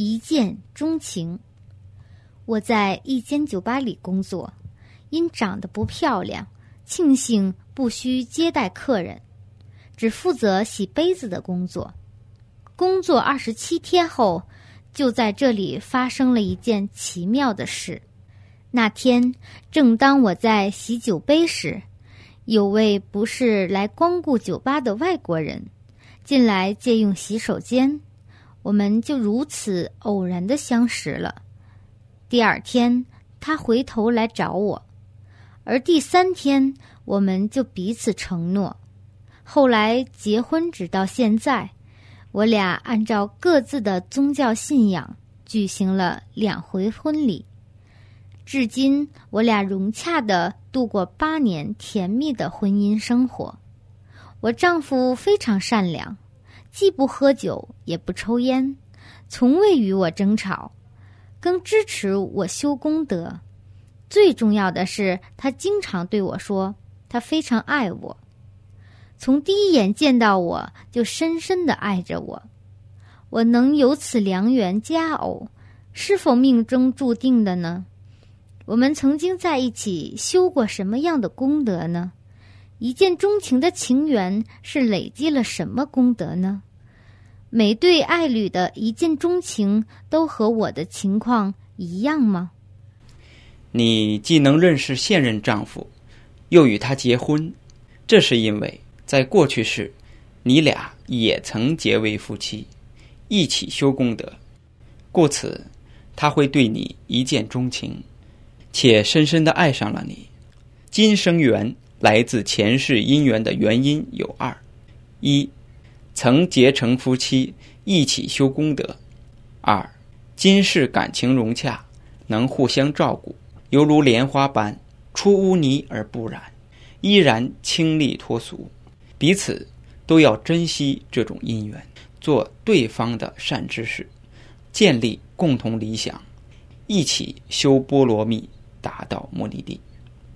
一见钟情。我在一间酒吧里工作，因长得不漂亮，庆幸不需接待客人，只负责洗杯子的工作。工作二十七天后，就在这里发生了一件奇妙的事。那天，正当我在洗酒杯时，有位不是来光顾酒吧的外国人进来借用洗手间，我们就如此偶然的相识了。第二天，他回头来找我，而第三天，我们就彼此承诺。后来结婚，直到现在，我俩按照各自的宗教信仰举行了两回婚礼。至今，我俩融洽的度过八年甜蜜的婚姻生活。我丈夫非常善良，既不喝酒，也不抽烟，从未与我争吵。更支持我修功德，最重要的是，他经常对我说，他非常爱我，从第一眼见到我就深深的爱着我。我能有此良缘佳偶，是否命中注定的呢？我们曾经在一起修过什么样的功德呢？一见钟情的情缘是累积了什么功德呢？每对爱侣的一见钟情都和我的情况一样吗？你既能认识现任丈夫，又与他结婚，这是因为在过去时，你俩也曾结为夫妻，一起修功德，故此他会对你一见钟情，且深深的爱上了你。今生缘来自前世姻缘的原因有二：一。曾结成夫妻，一起修功德；二，今世感情融洽，能互相照顾，犹如莲花般出污泥而不染，依然清丽脱俗。彼此都要珍惜这种姻缘，做对方的善知识，建立共同理想，一起修波罗蜜，达到目的地。